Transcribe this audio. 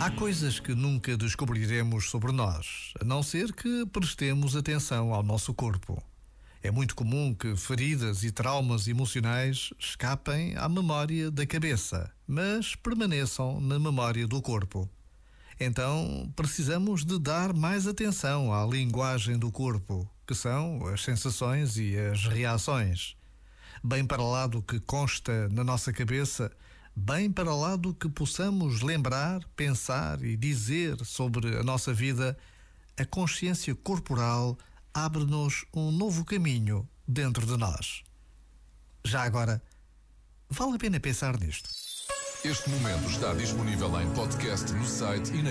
Há coisas que nunca descobriremos sobre nós, a não ser que prestemos atenção ao nosso corpo. É muito comum que feridas e traumas emocionais escapem à memória da cabeça, mas permaneçam na memória do corpo. Então, precisamos de dar mais atenção à linguagem do corpo, que são as sensações e as reações. Bem para lá do que consta na nossa cabeça, bem para lá do que possamos lembrar, pensar e dizer sobre a nossa vida, a consciência corporal abre-nos um novo caminho dentro de nós. Já agora, vale a pena pensar nisto. Este momento está disponível em podcast no site e na.